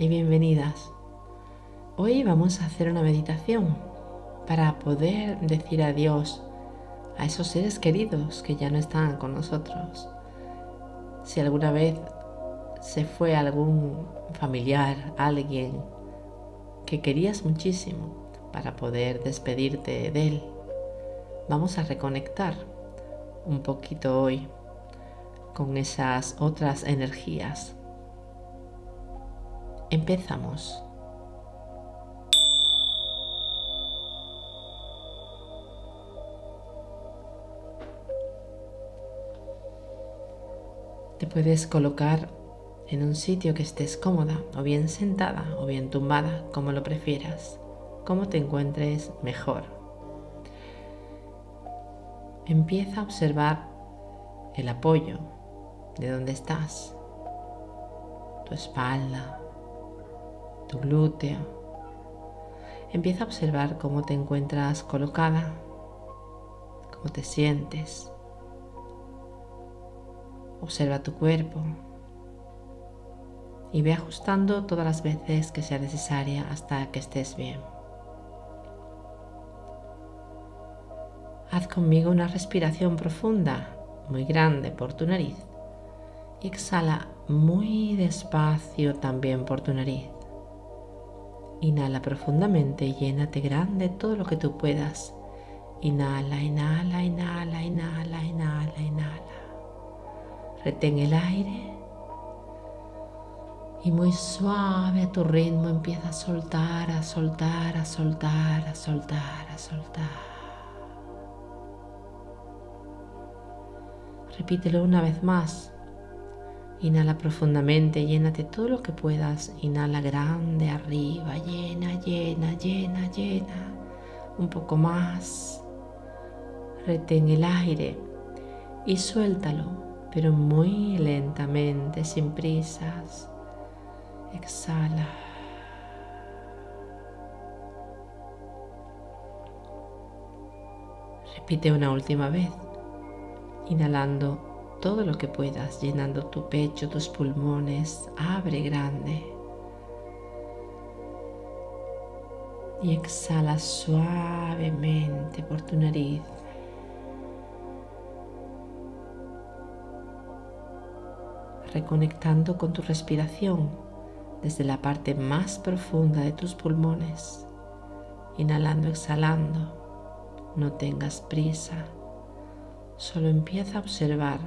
y bienvenidas. Hoy vamos a hacer una meditación para poder decir adiós a esos seres queridos que ya no están con nosotros. Si alguna vez se fue algún familiar, alguien que querías muchísimo para poder despedirte de él, vamos a reconectar un poquito hoy con esas otras energías. Empezamos. Te puedes colocar en un sitio que estés cómoda, o bien sentada, o bien tumbada, como lo prefieras, como te encuentres mejor. Empieza a observar el apoyo de dónde estás, tu espalda, tu glúteo. Empieza a observar cómo te encuentras colocada, cómo te sientes. Observa tu cuerpo y ve ajustando todas las veces que sea necesaria hasta que estés bien. Haz conmigo una respiración profunda, muy grande por tu nariz y exhala muy despacio también por tu nariz. Inhala profundamente llénate grande todo lo que tú puedas. Inhala, inhala, inhala, inhala, inhala, inhala. Retén el aire y muy suave a tu ritmo empieza a soltar, a soltar, a soltar, a soltar, a soltar. Repítelo una vez más. Inhala profundamente, llénate todo lo que puedas. Inhala grande arriba, llena, llena, llena, llena. Un poco más. Retén el aire y suéltalo, pero muy lentamente, sin prisas. Exhala. Repite una última vez, inhalando todo lo que puedas, llenando tu pecho, tus pulmones. Abre grande. Y exhala suavemente por tu nariz. Reconectando con tu respiración desde la parte más profunda de tus pulmones, inhalando, exhalando. No tengas prisa, solo empieza a observar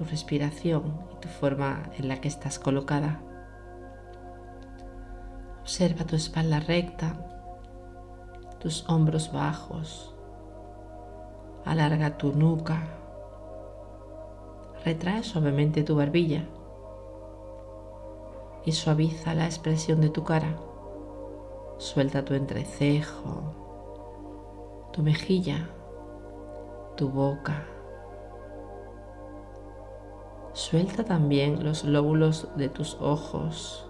tu respiración y tu forma en la que estás colocada. Observa tu espalda recta, tus hombros bajos, alarga tu nuca, retrae suavemente tu barbilla y suaviza la expresión de tu cara. Suelta tu entrecejo, tu mejilla, tu boca. Suelta también los lóbulos de tus ojos,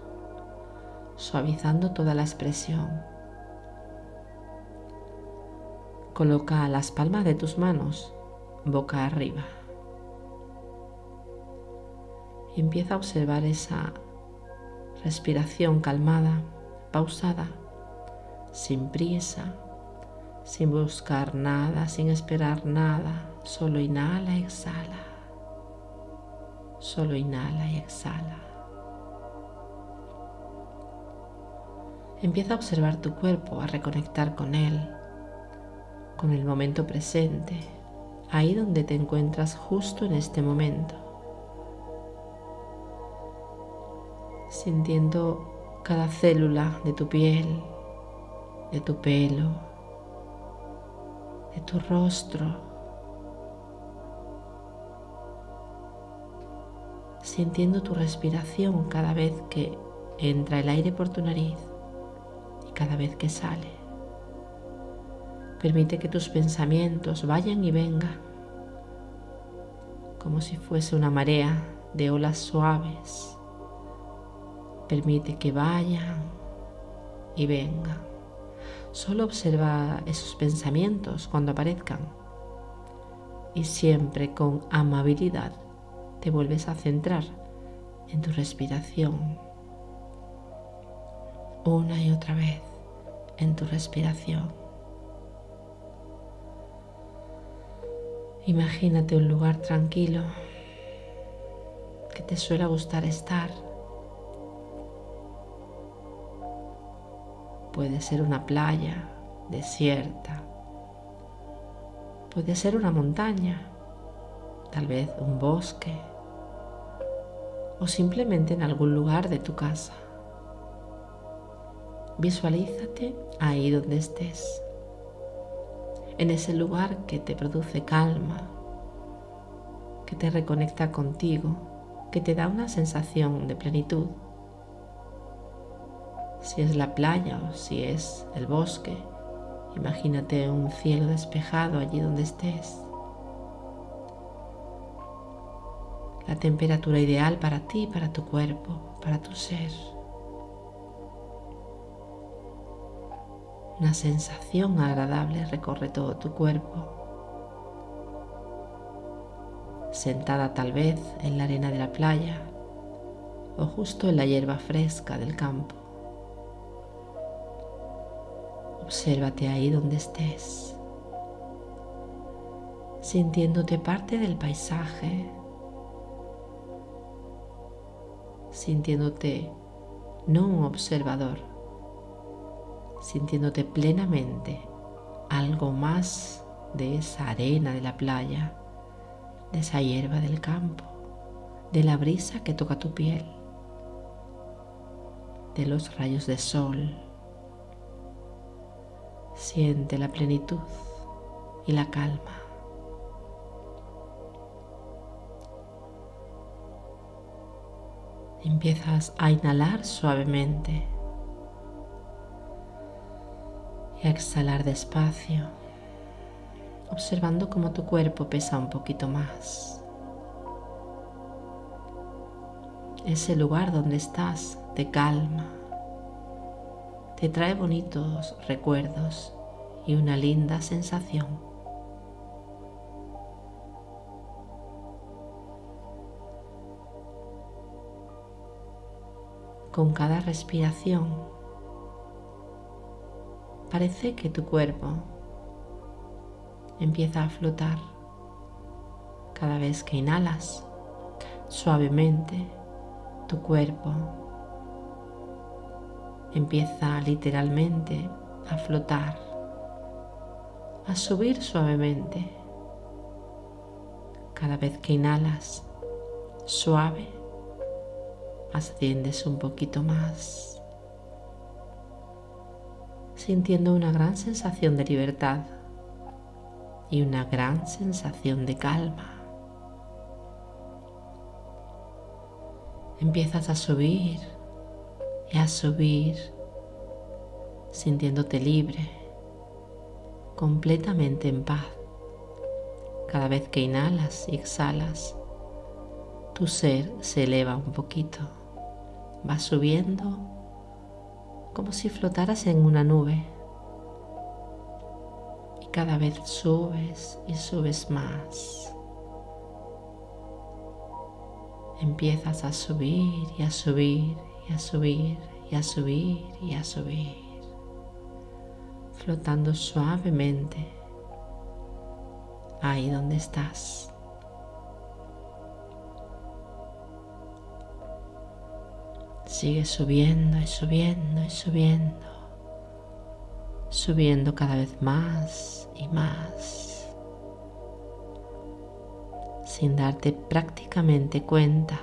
suavizando toda la expresión. Coloca las palmas de tus manos boca arriba. Y empieza a observar esa Respiración calmada, pausada, sin prisa, sin buscar nada, sin esperar nada. Solo inhala exhala. Solo inhala y exhala. Empieza a observar tu cuerpo, a reconectar con él, con el momento presente, ahí donde te encuentras justo en este momento. sintiendo cada célula de tu piel, de tu pelo, de tu rostro, sintiendo tu respiración cada vez que entra el aire por tu nariz y cada vez que sale. Permite que tus pensamientos vayan y vengan como si fuese una marea de olas suaves Permite que vayan y vengan. Solo observa esos pensamientos cuando aparezcan y siempre con amabilidad te vuelves a centrar en tu respiración. una y otra vez en tu respiración. Imagínate un lugar tranquilo que te suele gustar estar. Puede ser una playa desierta. Puede ser una montaña, tal vez un bosque o simplemente en algún lugar de tu casa. Visualízate ahí donde estés, en ese lugar que te produce calma, que te reconecta contigo, que te da una sensación de plenitud. Si es la playa o si es el bosque, imagínate un cielo despejado allí donde estés. La temperatura ideal para ti, para tu cuerpo, para tu ser. Una sensación agradable recorre todo tu cuerpo. Sentada tal vez en la arena de la playa o justo en la hierba fresca del campo. Obsérvate ahí donde estés, sintiéndote parte del paisaje, sintiéndote no un observador, sintiéndote plenamente algo más de esa arena de la playa, de esa hierba del campo, de la brisa que toca tu piel, de los rayos de sol. Siente la plenitud y la calma. Empiezas a inhalar suavemente y a exhalar despacio, observando cómo tu cuerpo pesa un poquito más. Ese lugar donde estás te calma, te trae bonitos recuerdos y una linda sensación. Con cada respiración. Parece que tu cuerpo empieza a flotar cada vez que inhalas suavemente. Tu cuerpo empieza literalmente a flotar a subir suavemente. Cada vez que inhalas suave asciendes un poquito más sintiendo una gran sensación de libertad y una gran sensación de calma. Empiezas a subir y a subir sintiéndote libre, completamente en paz. Cada vez que inhalas y exhalas, tu ser se eleva un poquito, va subiendo como si flotaras en una nube. Y cada vez subes y subes más. Empiezas a subir y a subir y a subir y a subir y a subir, flotando suavemente ahí donde estás. Sigue subiendo y subiendo y subiendo, subiendo cada vez más y más, sin darte prácticamente cuenta.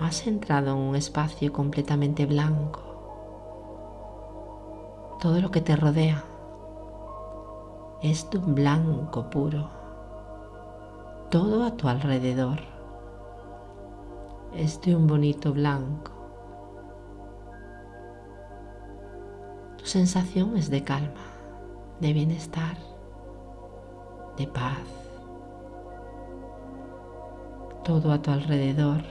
Has entrado en un espacio completamente blanco. Todo lo que te rodea es un blanco puro. Todo a tu alrededor es de un bonito blanco. Tu sensación es de calma, de bienestar, de paz. Todo a tu alrededor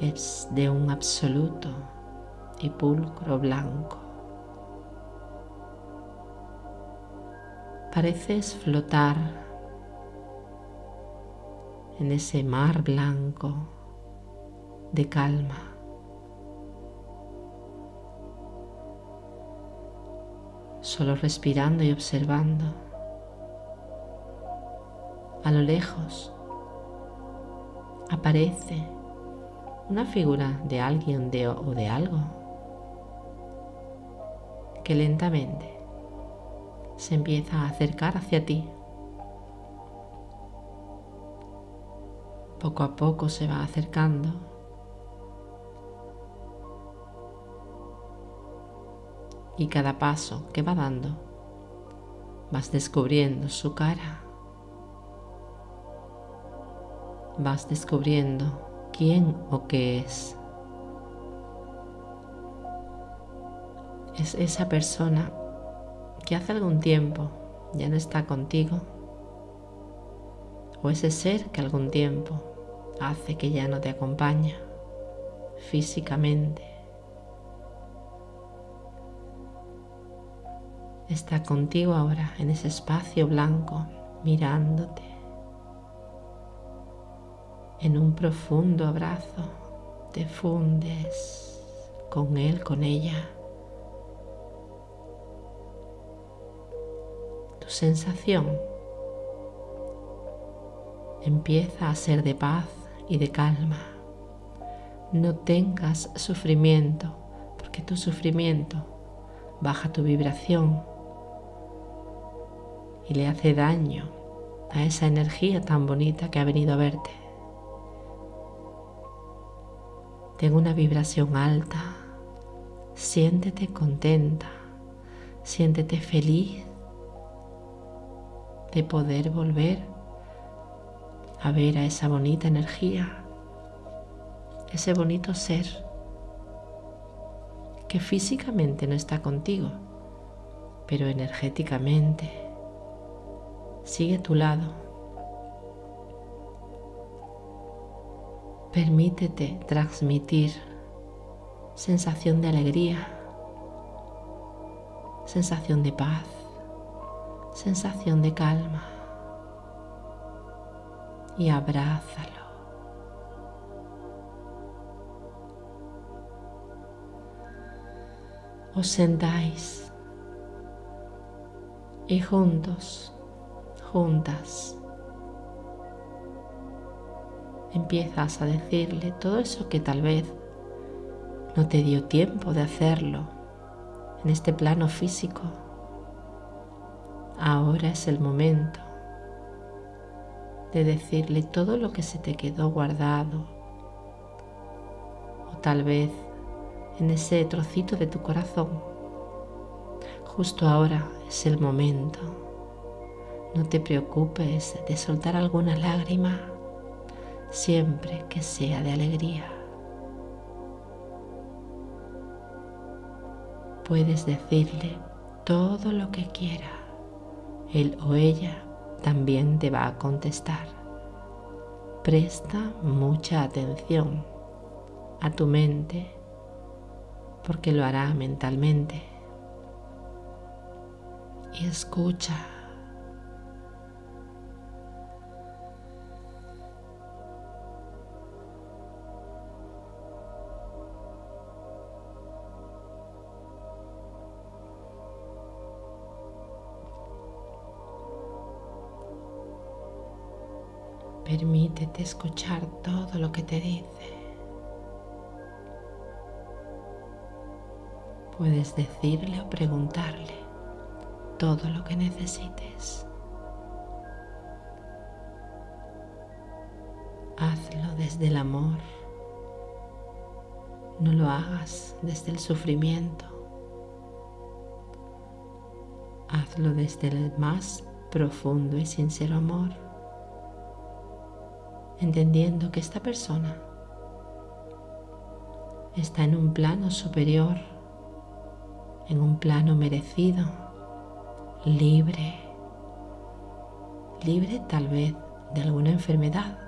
es de un absoluto y pulcro blanco. Pareces flotar en ese mar blanco de calma. Solo respirando y observando. A lo lejos aparece una figura de alguien de, o de algo que lentamente se empieza a acercar hacia ti. Poco a poco se va acercando. Y cada paso que va dando, vas descubriendo su cara. Vas descubriendo quién o qué es. Es esa persona que hace algún tiempo ya no está contigo. O ese ser que algún tiempo hace que ya no te acompaña físicamente. Está contigo ahora en ese espacio blanco, mirándote. En un profundo abrazo te fundes con él, con ella. Tu sensación empieza a ser de paz y de calma. No tengas sufrimiento, porque tu sufrimiento baja tu vibración y le hace daño a esa energía tan bonita que ha venido a verte. Ten una vibración alta, siéntete contenta, siéntete feliz de poder volver a ver a esa bonita energía, ese bonito ser que físicamente no está contigo, pero energéticamente sigue a tu lado. Permítete transmitir sensación de alegría, sensación de paz, sensación de calma y abrázalo. Os sentáis y juntos, juntas, empiezas a decirle todo eso que tal vez no te dio tiempo de hacerlo en este plano físico. Ahora es el momento de decirle todo lo que se te quedó guardado o tal vez en ese trocito de tu corazón. Justo ahora es el momento. No te preocupes de soltar alguna lágrima siempre que sea de alegría. Puedes decirle todo lo que quiera. Él o ella también te va a contestar. Presta mucha atención a tu mente porque lo hará mentalmente. Y escucha Permítete escuchar todo lo que te dice. Puedes decirle o preguntarle todo lo que necesites. Hazlo desde el amor. No lo hagas desde el sufrimiento. Hazlo desde el más profundo y sincero amor entendiendo que esta persona está en un plano superior, en un plano merecido, libre, libre tal vez de alguna enfermedad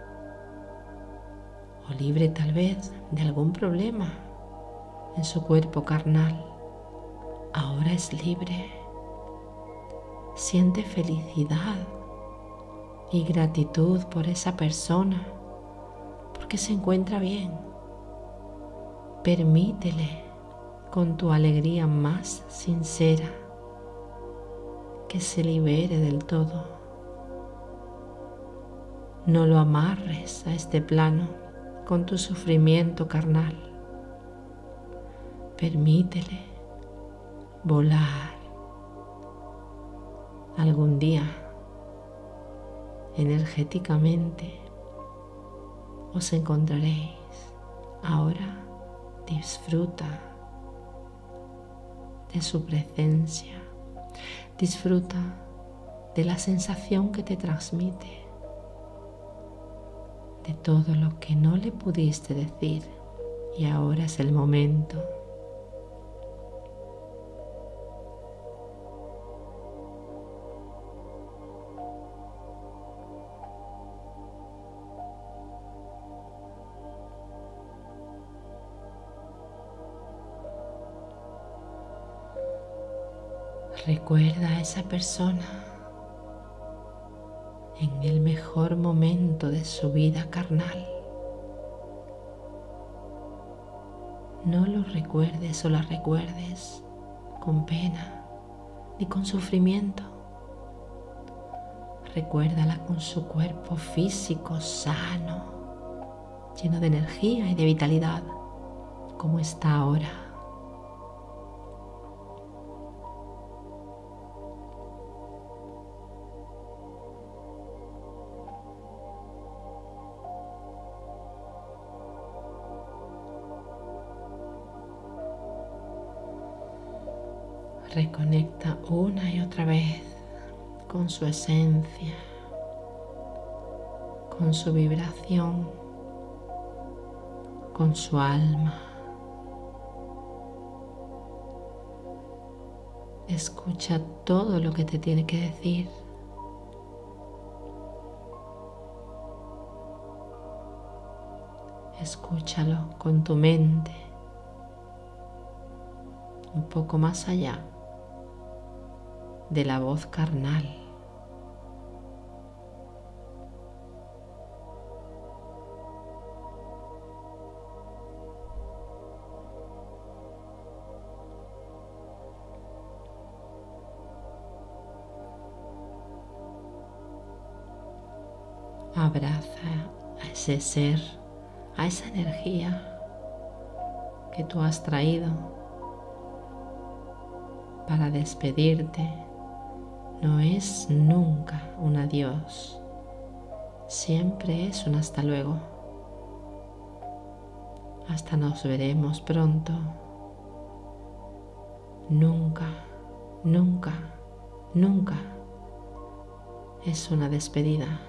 o libre tal vez de algún problema en su cuerpo carnal. Ahora es libre, siente felicidad y gratitud por esa persona, porque se encuentra bien. Permítele con tu alegría más sincera que se libere del todo. No lo amarres a este plano con tu sufrimiento carnal. Permítele volar algún día energéticamente os encontraréis. Ahora disfruta de su presencia. Disfruta de la sensación que te transmite, de todo lo que no le pudiste decir y ahora es el momento Recuerda a esa persona en el mejor momento de su vida carnal. No lo recuerdes o la recuerdes con pena ni con sufrimiento. Recuérdala con su cuerpo físico sano, lleno de energía y de vitalidad, como está ahora. Reconecta una y otra vez con su esencia, con su vibración, con su alma. Escucha todo lo que te tiene que decir. Escúchalo con tu mente un poco más allá de la voz carnal. Abraza a ese ser, a esa energía que tú has traído para despedirte no es nunca un adiós, siempre es un hasta luego. Hasta nos veremos pronto. Nunca, nunca, nunca es una despedida.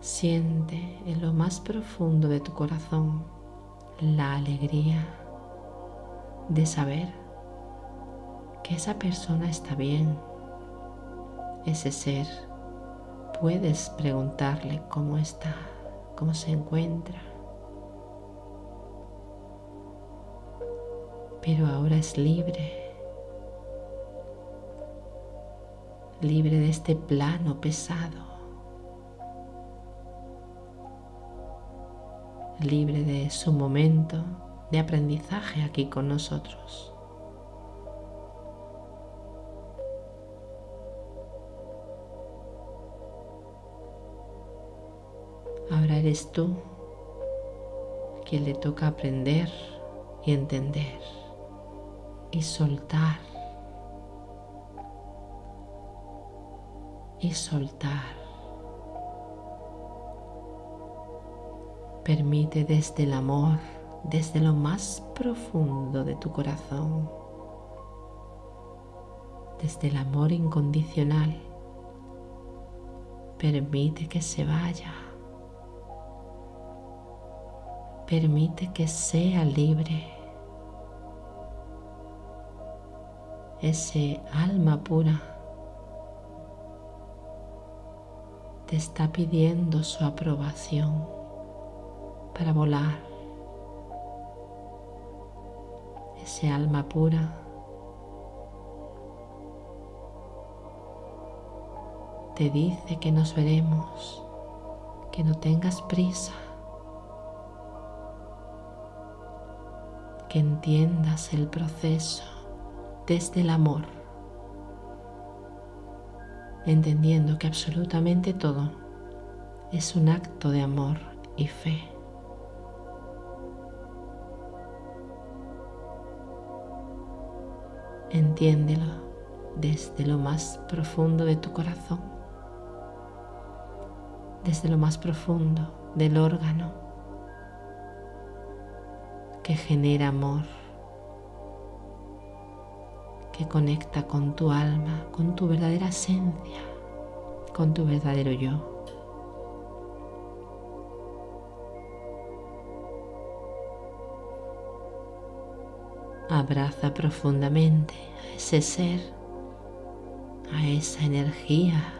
Siente en lo más profundo de tu corazón la alegría de saber que esa persona está bien, ese ser, puedes preguntarle cómo está, cómo se encuentra. Pero ahora es libre, libre de este plano pesado, libre de su momento de aprendizaje aquí con nosotros. Eres tú quien le toca aprender y entender y soltar y soltar. Permite desde el amor, desde lo más profundo de tu corazón, desde el amor incondicional, permite que se vaya Permite que sea libre. Ese alma pura te está pidiendo su aprobación para volar. Ese alma pura te dice que nos veremos, que no tengas prisa. Que entiendas el proceso desde el amor entendiendo que absolutamente todo es un acto de amor y fe. Entiéndelo desde lo más profundo de tu corazón, desde lo más profundo del órgano que genera amor, que conecta con tu alma, con tu verdadera esencia, con tu verdadero yo. Abraza profundamente a ese ser a esa energía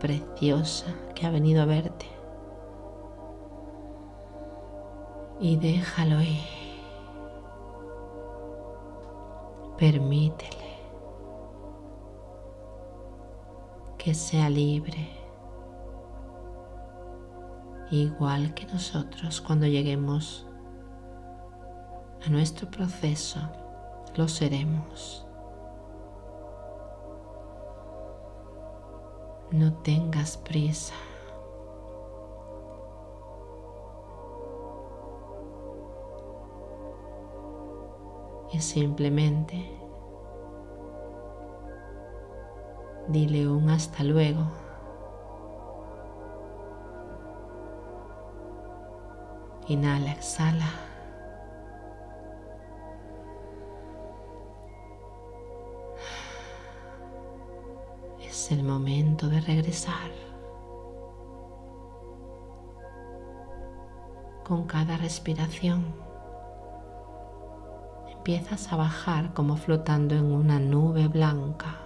preciosa que ha venido a verte. Y déjalo ir. Permítele que sea libre, igual que nosotros cuando lleguemos a nuestro proceso, lo seremos. No tengas prisa. Simplemente dile un hasta luego. Inhala, exhala. es el momento de regresar. Con cada respiración empiezas a bajar como flotando en una nube blanca.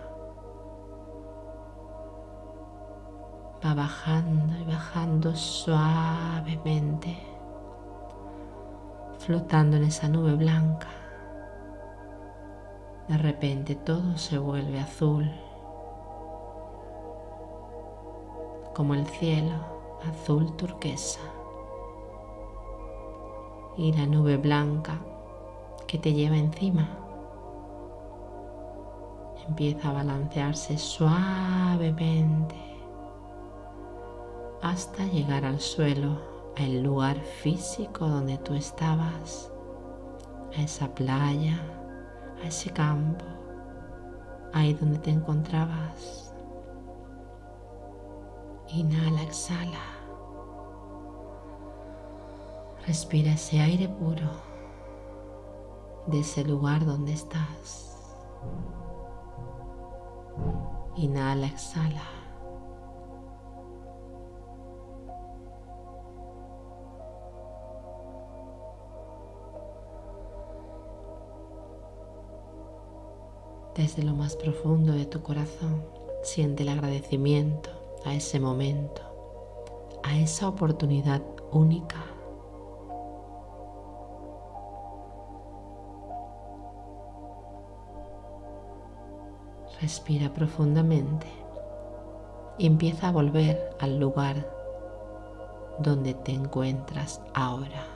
Va bajando y bajando suavemente, flotando en esa nube blanca. De repente todo se vuelve azul. como el cielo azul turquesa y la nube blanca que te lleva encima empieza a balancearse suavemente hasta llegar al suelo, al lugar físico donde tú estabas, a esa playa, a ese campo, ahí donde te encontrabas. Inhala, exhala. Respira ese aire puro de ese lugar donde estás. Inhala, exhala. Desde lo más profundo de tu corazón, siente el agradecimiento a ese momento, a esa oportunidad única. Respira profundamente y empieza a volver al lugar donde te encuentras ahora.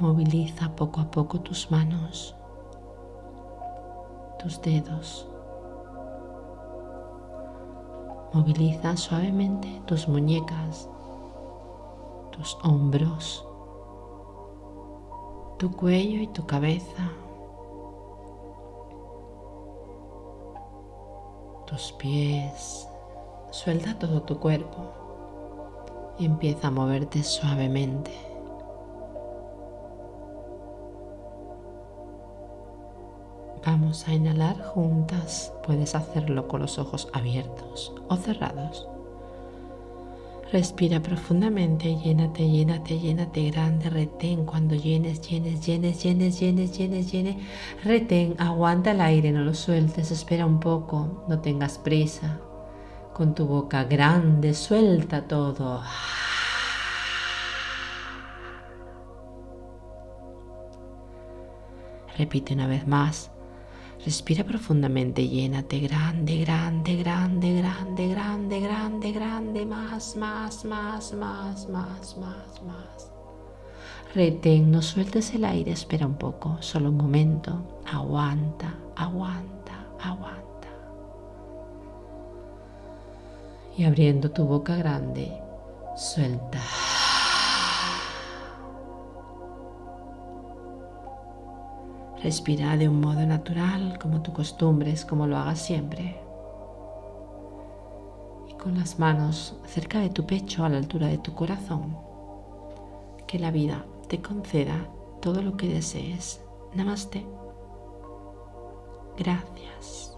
Moviliza poco a poco tus manos, tus dedos. Moviliza suavemente tus muñecas, tus hombros, tu cuello y tu cabeza, tus pies. Suelta todo tu cuerpo y empieza a moverte suavemente. Vamos a inhalar juntas. Puedes hacerlo con los ojos abiertos o cerrados. Respira profundamente, llénate, llénate, llénate grande, retén cuando llenes, llenes, llenes, llenes, llenes, llenes, llenes, retén, aguanta el aire, no lo sueltes, espera un poco, no tengas prisa. Con tu boca grande, suelta todo. Repite una vez más. Respira profundamente, llénate grande, grande, grande, grande, grande, grande, grande, más, más, más, más, más, más, más. Retén, no sueltes el aire, espera un poco, solo un momento. Aguanta, aguanta, aguanta. Y abriendo tu boca grande, suelta. Respira de un modo natural, como tu costumbre es, como lo hagas siempre. Y con las manos cerca de tu pecho, a la altura de tu corazón, que la vida te conceda todo lo que desees. Namaste. Gracias.